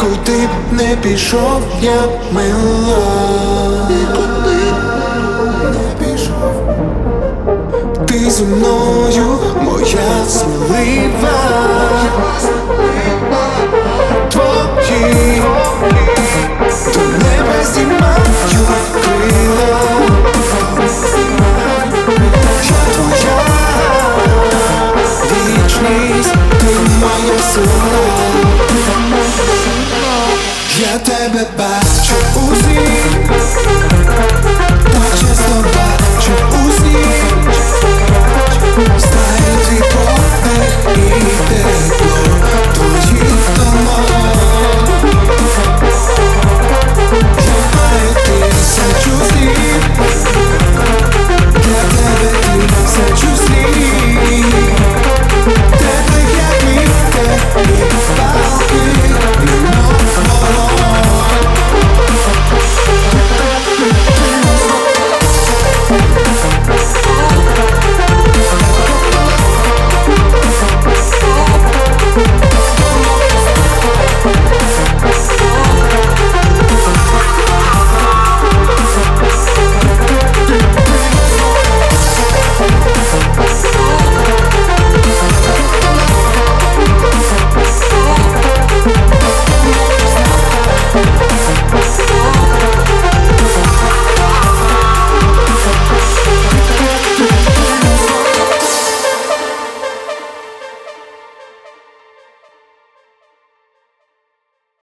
Куди б не пішов я мила. І куди б не пішов. Ти зі мною, моя смілива. Твої до неба знімаю крила. Я твоя вічність, ти моя сила я тебе бачу.